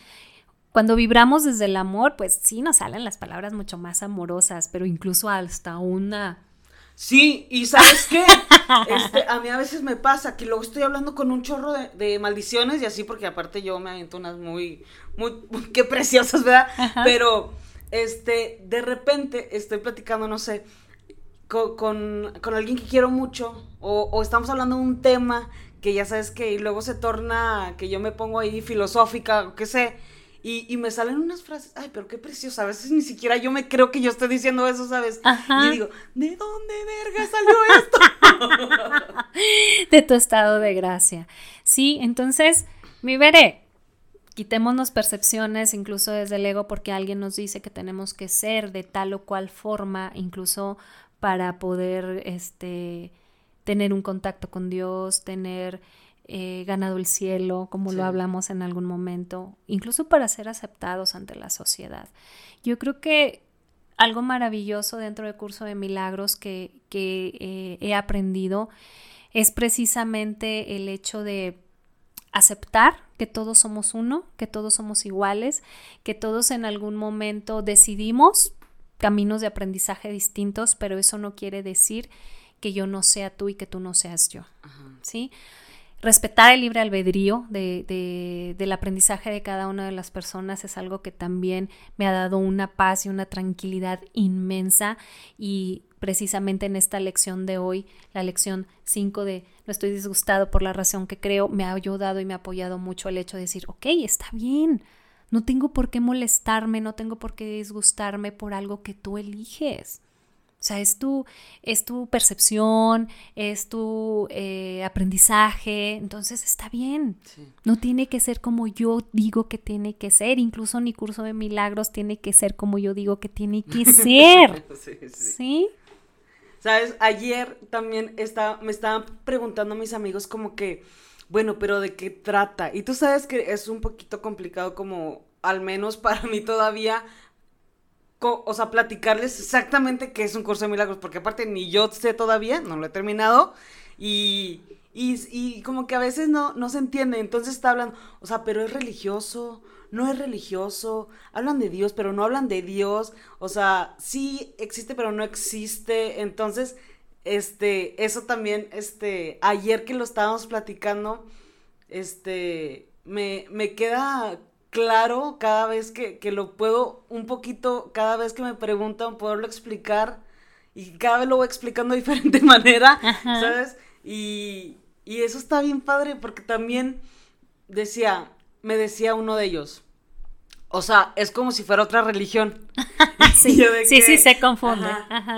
Cuando vibramos desde el amor, pues sí nos salen las palabras mucho más amorosas, pero incluso hasta una... Sí, y ¿sabes qué? Este, a mí a veces me pasa que luego estoy hablando con un chorro de, maldiciones y así, porque aparte yo me aviento unas muy, muy, qué preciosas, ¿verdad? Pero, este, de repente estoy platicando, no sé, con, alguien que quiero mucho, o, o, estamos hablando de un tema que ya sabes que y luego se torna que yo me pongo ahí filosófica, o qué sé, y, me salen unas frases, ay, pero qué preciosa, a veces ni siquiera yo me creo que yo estoy diciendo eso, ¿sabes? Y digo, ¿de dónde verga salió esto? de tu estado de gracia. Sí, entonces, mi veré, quitémonos percepciones, incluso desde el ego, porque alguien nos dice que tenemos que ser de tal o cual forma, incluso para poder, este, tener un contacto con Dios, tener eh, ganado el cielo, como lo hablamos en algún momento, incluso para ser aceptados ante la sociedad. Yo creo que algo maravilloso dentro del curso de milagros que, eh, he aprendido es precisamente el hecho de aceptar que todos somos uno, que todos somos iguales, que todos en algún momento decidimos caminos de aprendizaje distintos, pero eso no quiere decir que yo no sea tú y que tú no seas yo. ¿Sí? Respetar el libre albedrío de, del aprendizaje de cada una de las personas es algo que también me ha dado una paz y una tranquilidad inmensa y precisamente en esta lección de hoy, la lección 5 de no estoy disgustado por la razón que creo, me ha ayudado y me ha apoyado mucho el hecho de decir, ok, está bien, no tengo por qué molestarme, no tengo por qué disgustarme por algo que tú eliges. O sea, es tu, es tu percepción, es tu eh, aprendizaje, entonces está bien. No tiene que ser como yo digo que tiene que ser, incluso mi curso de milagros tiene que ser como yo digo que tiene que ser. sí, sí. Sabes, ayer también está, me estaban preguntando mis amigos como que, bueno, pero ¿de qué trata? Y tú sabes que es un poquito complicado como, al menos para mí todavía, o sea, platicarles exactamente qué es un curso de milagros, porque aparte ni yo sé todavía, no lo he terminado, y, y, como que a veces no, no se entiende, entonces está hablando, o sea, pero es religioso, no es religioso, hablan de Dios, pero no hablan de Dios, o sea, sí existe, pero no existe, entonces, este, eso también, este, ayer que lo estábamos platicando, este, me, me queda claro cada vez que, lo puedo, un poquito, cada vez que me preguntan, poderlo explicar y cada vez lo voy explicando de diferente manera, ¿sabes? Y, y eso está bien padre porque también decía, me decía uno de ellos, o sea, es como si fuera otra religión. sí, sí, sí, se confunde.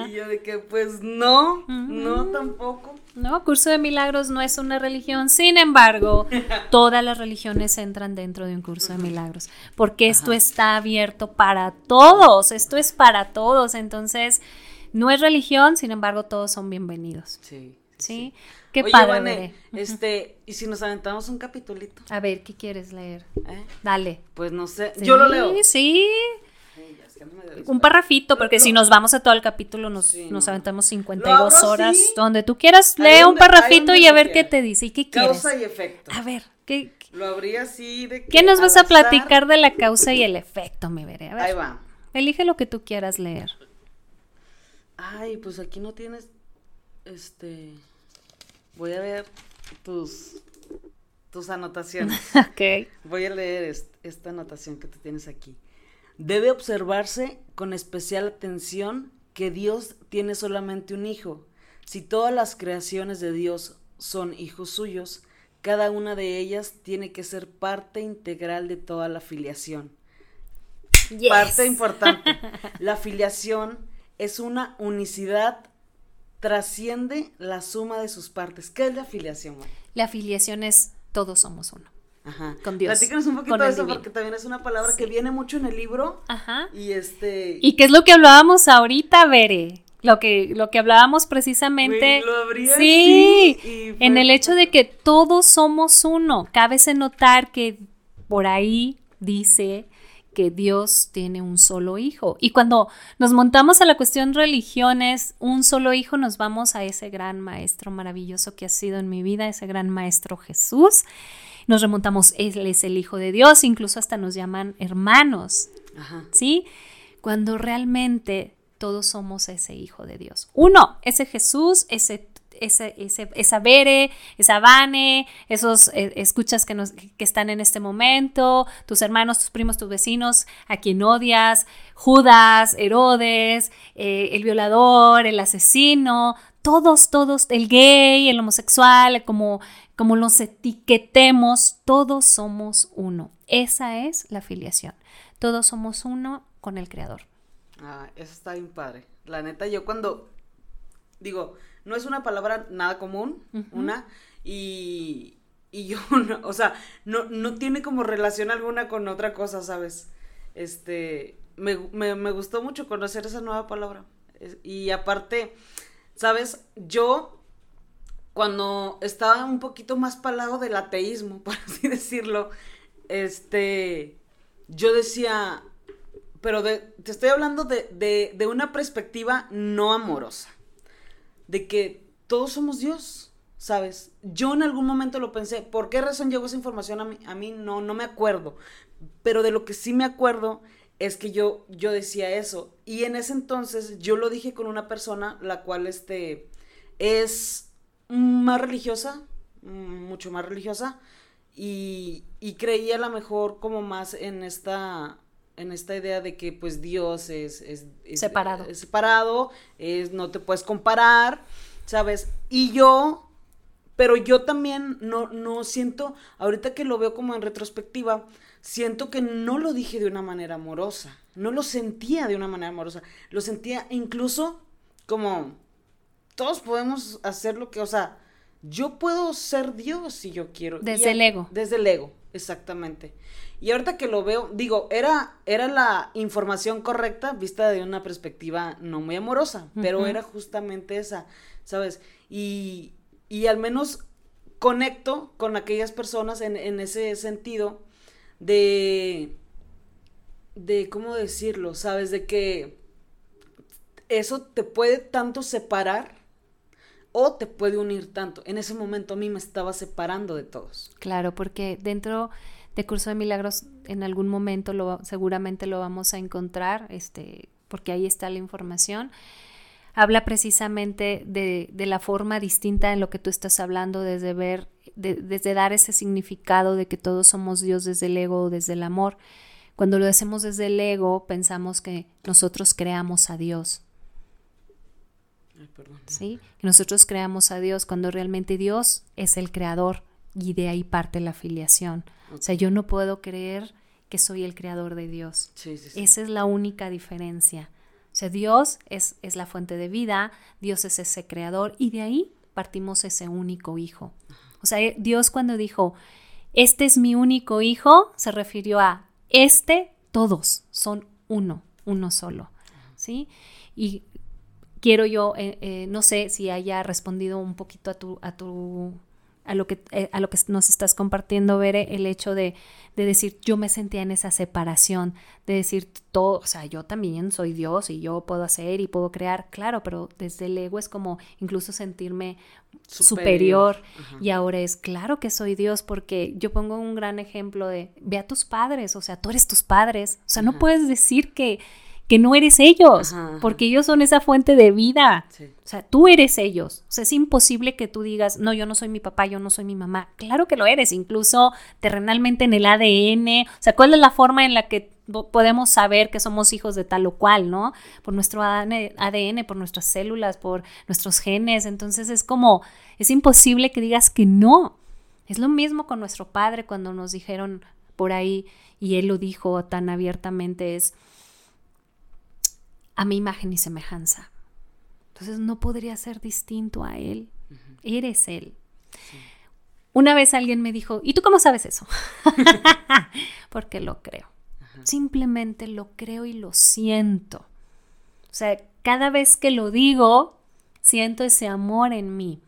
Y yo de que, pues no, no tampoco. No, Curso de Milagros no es una religión. Sin embargo, todas las religiones entran dentro de un curso de milagros. Porque esto está abierto para todos. Esto es para todos. Entonces, no es religión, sin embargo, todos son bienvenidos. Sí. ¿Sí? Qué padre. este, ¿y si nos aventamos un capitulito? A ver, ¿qué quieres leer? ¿Eh? Dale. Pues no sé, yo lo leo. Sí, un parrafito, porque si nos vamos a todo el capítulo nos, nos aventamos 52 horas. Donde tú quieras, lee un parrafito y a ver qué te dice. ¿Y qué quieres? Causa y efecto. A ver, ¿qué, Lo habría así de ¿Qué nos vas a platicar de la causa y el efecto, me veré? A ver. Ahí va. Elige lo que tú quieras leer. Ay, pues aquí no tienes, este... Voy a ver tus, tus anotaciones. ok. Voy a leer esta anotación que tú tienes aquí. Debe observarse con especial atención que Dios tiene solamente un hijo. Si todas las creaciones de Dios son hijos suyos, cada una de ellas tiene que ser parte integral de toda la filiación. Parte importante. La filiación es una unicidad trasciende la suma de sus partes. ¿Qué es la afiliación? La afiliación es todos somos uno. Ajá. Con Dios. Platícanos un poquito de eso porque también es una palabra que viene mucho en el libro. Ajá. Y este. ¿Y qué es lo que hablábamos ahorita, Bere? Lo que, lo que hablábamos precisamente. sí. en el hecho de que todos somos uno. Cabe notar que por ahí dice que Dios tiene un solo hijo. Y cuando nos montamos a la cuestión religiones, un solo hijo, nos vamos a ese gran maestro maravilloso que ha sido en mi vida, ese gran maestro Jesús. Nos remontamos, Él es el Hijo de Dios, incluso hasta nos llaman hermanos. ¿Sí? Cuando realmente todos somos ese Hijo de Dios. Uno, ese Jesús, ese ese, ese, esa Bere, esa Vane, esos eh, escuchas que, nos, que están en este momento, tus hermanos, tus primos, tus vecinos, a quien odias, Judas, Herodes, eh, el violador, el asesino, todos, todos, el gay, el homosexual, como, como los etiquetemos, todos somos uno. Esa es la afiliación. Todos somos uno con el Creador. Ah, eso está bien padre. La neta, yo cuando digo, no es una palabra nada común, una, y, y yo, o sea, no, no tiene como relación alguna con otra cosa, ¿sabes? Este, me, me, gustó mucho conocer esa nueva palabra. Y aparte, ¿sabes? Yo, cuando estaba un poquito más palado del ateísmo, por así decirlo, este, yo decía, pero te estoy hablando de, de, de una perspectiva no amorosa de que todos somos Dios, ¿sabes? Yo en algún momento lo pensé. ¿Por qué razón llegó esa información a mí? A mí no, no me acuerdo. Pero de lo que sí me acuerdo es que yo, yo decía eso. Y en ese entonces yo lo dije con una persona, la cual este, es más religiosa, mucho más religiosa, y, y creía a lo mejor como más en esta en esta idea de que pues Dios es, separado. Es separado, es, no te puedes comparar, ¿sabes? Y yo, pero yo también no, no siento, ahorita que lo veo como en retrospectiva, siento que no lo dije de una manera amorosa, no lo sentía de una manera amorosa, lo sentía incluso como todos podemos hacer lo que, o sea, yo puedo ser Dios si yo quiero. Desde el ego. Desde el ego, exactamente. Y ahorita que lo veo, digo, era, era la información correcta vista de una perspectiva no muy amorosa, pero era justamente esa, ¿sabes? Y, y al menos conecto con aquellas personas en, en ese sentido de, de, ¿cómo decirlo? ¿Sabes? De que eso te puede tanto separar o te puede unir tanto. En ese momento a mí me estaba separando de todos. Claro, porque dentro de Curso de Milagros en algún momento lo, seguramente lo vamos a encontrar, este, porque ahí está la información. Habla precisamente de, de la forma distinta en lo que tú estás hablando, desde ver, desde dar ese significado de que todos somos Dios desde el ego o desde el amor. Cuando lo hacemos desde el ego, pensamos que nosotros creamos a Dios. ¿Sí? Que nosotros creamos a Dios cuando realmente Dios es el creador y de ahí parte la afiliación. O sea, yo no puedo creer que soy el creador de Dios. Esa es la única diferencia. O sea, Dios es, es, la fuente de vida, Dios es ese creador y de ahí partimos ese único hijo. O sea, Dios cuando dijo, este es mi único hijo, se refirió a este, todos son uno, uno solo. ¿Sí? Y quiero yo, eh, eh, no sé si haya respondido un poquito a tu, a tu, a lo que, eh, a lo que nos estás compartiendo, Bere, el hecho de, de, decir, yo me sentía en esa separación, de decir todo, o sea, yo también soy Dios y yo puedo hacer y puedo crear, claro, pero desde el ego es como incluso sentirme superior, y ahora es claro que soy Dios porque yo pongo un gran ejemplo de, ve a tus padres, o sea, tú eres tus padres, o sea, no puedes decir que que no eres ellos, porque ellos son esa fuente de vida. O sea, tú eres ellos. O sea, es imposible que tú digas, no, yo no soy mi papá, yo no soy mi mamá. Claro que lo eres, incluso terrenalmente en el ADN. O sea, ¿cuál es la forma en la que podemos saber que somos hijos de tal o cual, ¿no? Por nuestro ADN, por nuestras células, por nuestros genes. Entonces es como, es imposible que digas que no. Es lo mismo con nuestro padre cuando nos dijeron por ahí, y él lo dijo tan abiertamente, es a mi imagen y semejanza. Entonces no podría ser distinto a Él. Eres Él. Una vez alguien me dijo, ¿y tú cómo sabes eso? Porque lo creo. Simplemente lo creo y lo siento. O sea, cada vez que lo digo, siento ese amor en mí.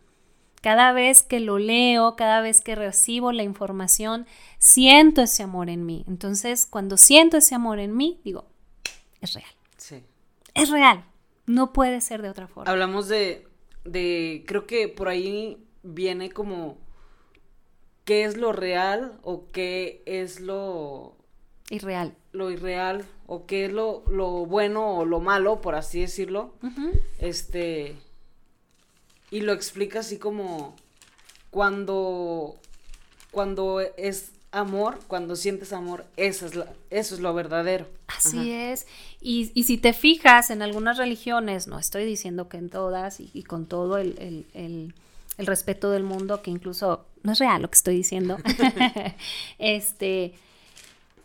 Cada vez que lo leo, cada vez que recibo la información, siento ese amor en mí. Entonces, cuando siento ese amor en mí, digo, es real. Sí es real. No puede ser de otra forma. Hablamos de, de, creo que por ahí viene como qué es lo real o qué es lo irreal. Lo irreal o qué es lo, lo bueno o lo malo, por así decirlo. Este y lo explica así como cuando cuando es amor, cuando sientes amor, eso es, eso es lo verdadero. Así es. Y, y, si te fijas en algunas religiones, no estoy diciendo que en todas y, con todo el, el, el, respeto del mundo, que incluso no es real lo que estoy diciendo, este,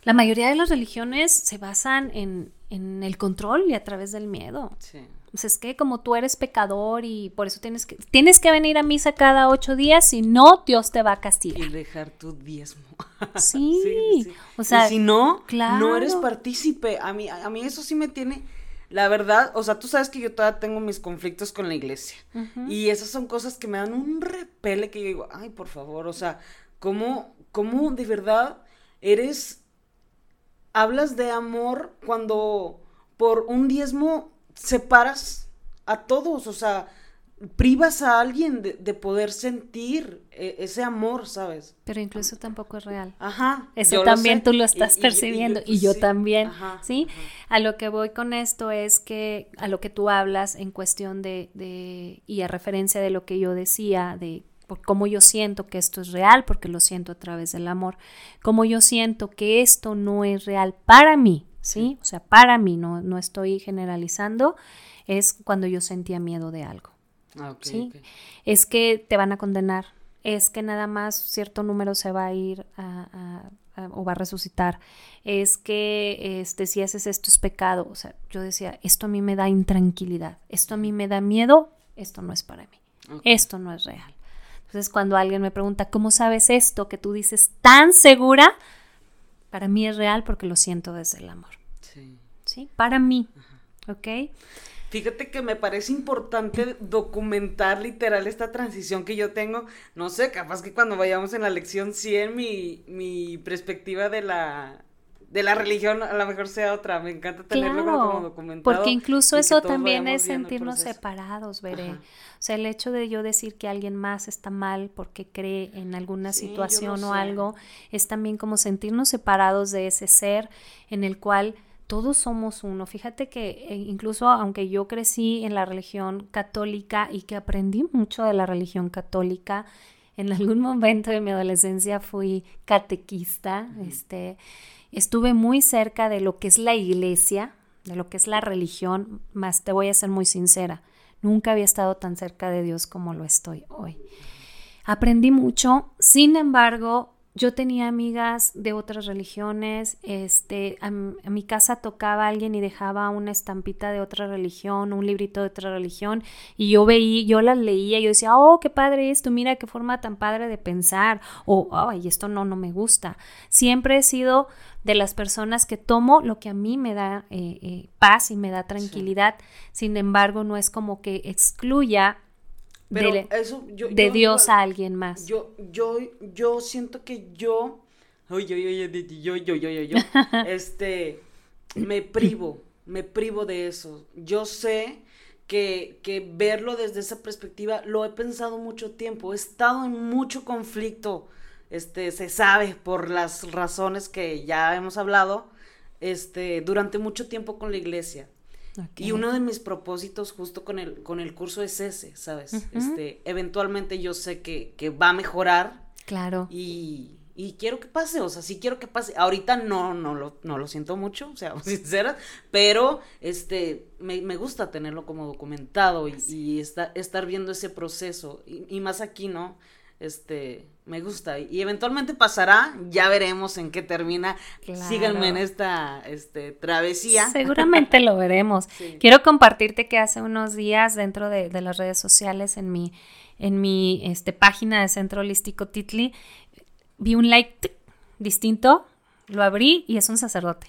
la mayoría de las religiones se basan en, en el control y a través del miedo. Sí. Pues es que como tú eres pecador y por eso tienes que, tienes que venir a misa cada ocho días, si no, Dios te va a castigar. Y dejar tu diezmo. Sí, o sea, si no, no eres partícipe. A mí, a mí eso sí me tiene, la verdad, o sea, tú sabes que yo todavía tengo mis conflictos con la iglesia. Y esas son cosas que me dan un repele que yo digo, ay, por favor, o sea, ¿cómo, cómo de verdad eres, hablas de amor cuando por un diezmo separas a todos, o sea, privas a alguien de, poder sentir eh, ese amor, ¿sabes? Pero incluso tampoco es real. Ajá. Eso también tú lo estás percibiendo y, yo, también, ¿sí? A lo que voy con esto es que a lo que tú hablas en cuestión de, de y a referencia de lo que yo decía, de cómo yo siento que esto es real, porque lo siento a través del amor, cómo yo siento que esto no es real para mí, ¿sí? O sea, para mí, no, no estoy generalizando, es cuando yo sentía miedo de algo. Ah, ¿sí? Es que te van a condenar, es que nada más cierto número se va a ir a, o va a resucitar, es que este, si haces esto es pecado. O sea, yo decía, esto a mí me da intranquilidad, esto a mí me da miedo, esto no es para mí, esto no es real. Entonces, cuando alguien me pregunta, ¿cómo sabes esto que tú dices tan segura? Para mí es real porque lo siento desde el amor. Sí. ¿Sí? Para mí. ¿Ok? Fíjate que me parece importante documentar literal esta transición que yo tengo. No sé, capaz que cuando vayamos en la lección 100 mi, mi perspectiva de la, de la religión a lo mejor sea otra. Me encanta tenerlo como documentado. Porque incluso eso también es sentirnos separados, veré. O sea, el hecho de yo decir que alguien más está mal porque cree en alguna situación o algo, es también como sentirnos separados de ese ser en el cual todos somos uno. Fíjate que eh, incluso aunque yo crecí en la religión católica y que aprendí mucho de la religión católica, en algún momento de mi adolescencia fui catequista, este, estuve muy cerca de lo que es la iglesia, de lo que es la religión, más te voy a ser muy sincera, nunca había estado tan cerca de Dios como lo estoy hoy. Aprendí mucho, sin embargo, yo tenía amigas de otras religiones, este, a, mi casa tocaba alguien y dejaba una estampita de otra religión, un librito de otra religión, y yo veía, yo las leía, y yo decía, oh, qué padre esto, mira qué forma tan padre de pensar, o, ay, esto no, no me gusta. Siempre he sido de las personas que tomo lo que a mí me da eh, eh, paz y me da tranquilidad, sin embargo, no es como que excluya pero de, Dios a alguien más. Yo, yo, yo siento que yo. Oye, oye, yo, yo, yo, yo, yo. este. Me privo. Me privo de eso. Yo sé. Que, que, verlo desde esa perspectiva lo he pensado mucho tiempo, he estado en mucho conflicto, este, se sabe por las razones que ya hemos hablado, este, durante mucho tiempo con la iglesia. Y uno de mis propósitos justo con el, con el curso es ese, ¿sabes? Este, eventualmente yo sé que, va a mejorar. Claro. Y, quiero que pase, o sea, sí quiero que pase. Ahorita no, no lo, no lo siento mucho, o sea, sincera, pero este, me, gusta tenerlo como documentado y, estar viendo ese proceso. Y, y, más aquí, ¿no? Este, me gusta y eventualmente pasará, ya veremos en qué termina. Síganme en esta este, travesía. Seguramente lo veremos. Quiero compartirte que hace unos días dentro de, las redes sociales en mi, en mi este, página de Centro Holístico Titli vi un like distinto, lo abrí y es un sacerdote.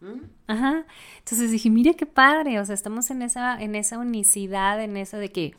¿Mm? Ajá. Entonces dije, mire qué padre, o sea, estamos en esa, en esa unicidad, en eso de que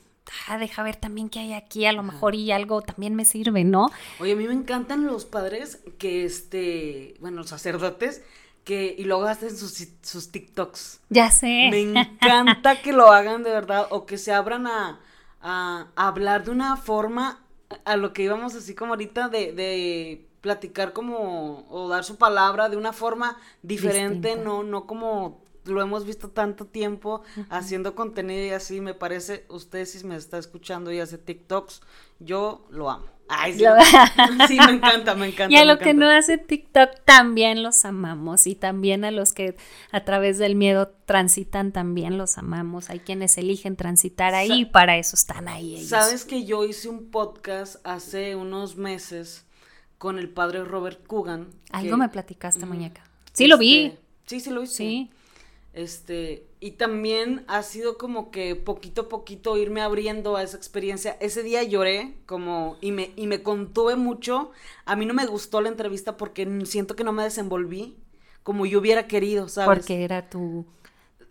ah, deja ver también qué hay aquí, a lo mejor y algo también me sirve, ¿no? Oye, a mí me encantan los padres que, este, bueno, los sacerdotes, que, y luego hacen sus, sus TikToks. Ya sé. Me encanta que lo hagan de verdad, o que se abran a, a, hablar de una forma, a lo que íbamos así como ahorita, de, de platicar como, o dar su palabra de una forma diferente, no, no como lo hemos visto tanto tiempo haciendo contenido y así, me parece, usted si me está escuchando y hace TikToks, yo lo amo. Ay, sí, sí, me encanta, me encanta. Y a lo que no hace TikTok también los amamos y también a los que a través del miedo transitan también los amamos. Hay quienes eligen transitar ahí y para eso están ahí ellos. Sabes que yo hice un podcast hace unos meses con el padre Robert Coogan. Algo me platicaste, muñeca. Sí, lo vi. Este, sí, sí lo hice. Sí. Este, y también ha sido como que poquito a poquito irme abriendo a esa experiencia. Ese día lloré como y me, y me contuve mucho. A mí no me gustó la entrevista porque siento que no me desenvolví como yo hubiera querido, ¿sabes? Porque era tu,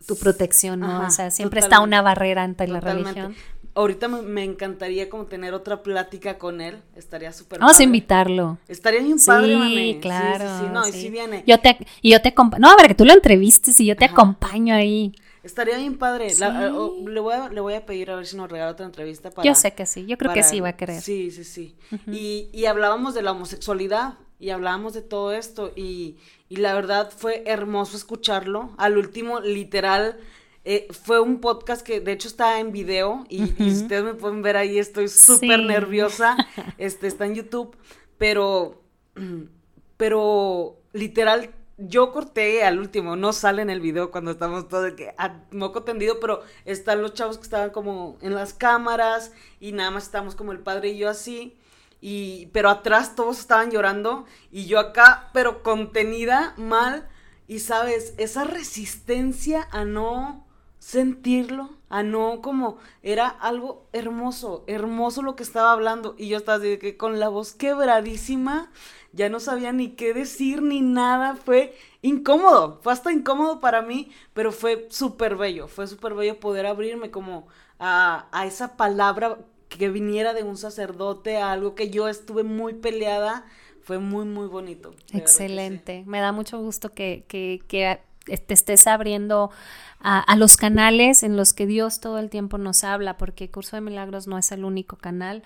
tu protección, ¿no? o sea, siempre está una barrera ante la religión ahorita me, encantaría como tener otra plática con él. Estaría súper Vamos a invitarlo. Estaría bien padre, Sí, claro. Sí, sí, no, y sí viene. Yo te, y yo te No, a ver, que tú lo entrevistes y yo te acompaño ahí. Estaría bien padre. Eh, le, voy a, le voy a pedir a ver si nos regala otra entrevista para... Yo sé que sí, yo creo que sí va a querer. Sí, sí, sí. y, y hablábamos de la homosexualidad y hablábamos de todo esto y, y la verdad fue hermoso escucharlo. Al último, literal eh, fue un podcast que de hecho está en video y, ustedes me pueden ver ahí, estoy súper nerviosa. Este está en YouTube, pero, pero literal, yo corté al último, no sale en el video cuando estamos todos de que a moco tendido, pero están los chavos que estaban como en las cámaras y nada más estamos como el padre y yo así. y, pero atrás todos estaban llorando y yo acá, pero contenida, mal, y sabes, esa resistencia a no sentirlo, a no como era algo hermoso, hermoso lo que estaba hablando. Y yo estaba que con la voz quebradísima, ya no sabía ni qué decir ni nada, fue incómodo, fue hasta incómodo para mí, pero fue súper bello, fue súper bello poder abrirme como a, a esa palabra que viniera de un sacerdote, a algo que yo estuve muy peleada, fue muy, muy bonito. Excelente, me da mucho gusto que, que, que te estés abriendo a, los canales en los que Dios todo el tiempo nos habla, porque Curso de Milagros no es el único canal.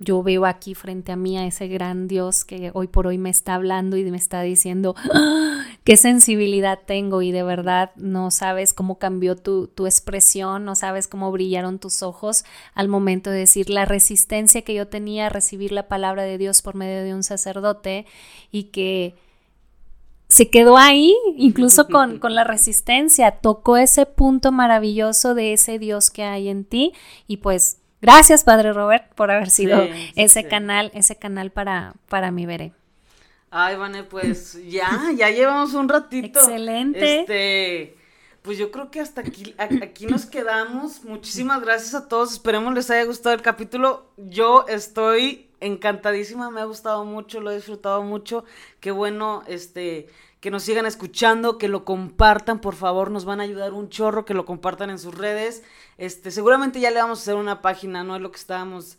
Yo veo aquí frente a mí a ese gran Dios que hoy por hoy me está hablando y me está diciendo ¡Ah! qué sensibilidad tengo y de verdad no sabes cómo cambió tu, tu, expresión, no sabes cómo brillaron tus ojos al momento de decir la resistencia que yo tenía a recibir la palabra de Dios por medio de un sacerdote y que se quedó ahí, incluso con, con, la resistencia, tocó ese punto maravilloso de ese Dios que hay en ti y pues gracias Padre Robert por haber sido ese canal, ese canal para, para mi veré. Ay, Vane, pues ya, ya llevamos un ratito. Excelente. Este, pues yo creo que hasta aquí, aquí nos quedamos. Muchísimas gracias a todos. Esperemos les haya gustado el capítulo. Yo estoy encantadísima, me ha gustado mucho, lo he disfrutado mucho. Qué bueno, este, que nos sigan escuchando, que lo compartan, por favor, nos van a ayudar un chorro, que lo compartan en sus redes. Este, seguramente ya le vamos a hacer una página, ¿no? Es lo que estábamos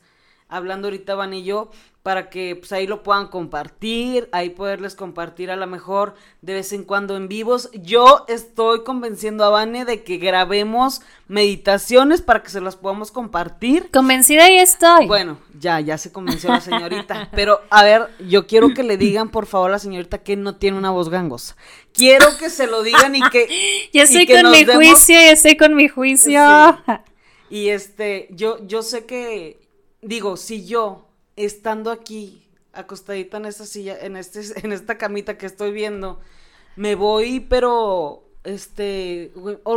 hablando ahorita Van y yo, para que pues ahí lo puedan compartir, ahí poderles compartir a lo mejor de vez en cuando en vivos. Yo estoy convenciendo a Vane de que grabemos meditaciones para que se las podamos compartir. Convencida y estoy. Bueno, ya, ya se convenció la señorita. Pero a ver, yo quiero que le digan por favor a la señorita que no tiene una voz gangosa. Quiero que se lo digan y que... ya estoy con mi juicio, ya estoy con mi juicio. Y este, yo, yo sé que, digo, si yo estando aquí, acostadita en esta silla, en, este, en esta camita que estoy viendo, me voy, pero este,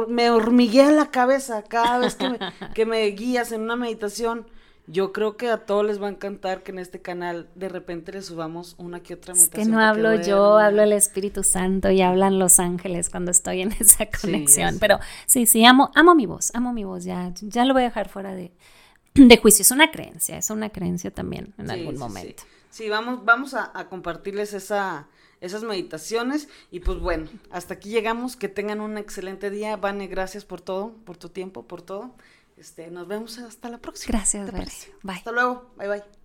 me hormiguea la cabeza cada vez que me, que me guías en una meditación. Yo creo que a todos les va a encantar que en este canal de repente le subamos una que otra meditación. Es que no hablo yo, hablo el Espíritu Santo y hablan los ángeles cuando estoy en esa conexión. Pero sí, sí, amo, amo mi voz, amo mi voz, ya, ya lo voy a dejar fuera de, de juicio, es una creencia, es una creencia también en algún momento. Sí, vamos, vamos a, compartirles esa, esas meditaciones y pues bueno, hasta aquí llegamos, que tengan un excelente día, Vane, gracias por todo, por tu tiempo, por todo. Este, nos vemos hasta la próxima. Gracias, Bye. Hasta luego, bye bye.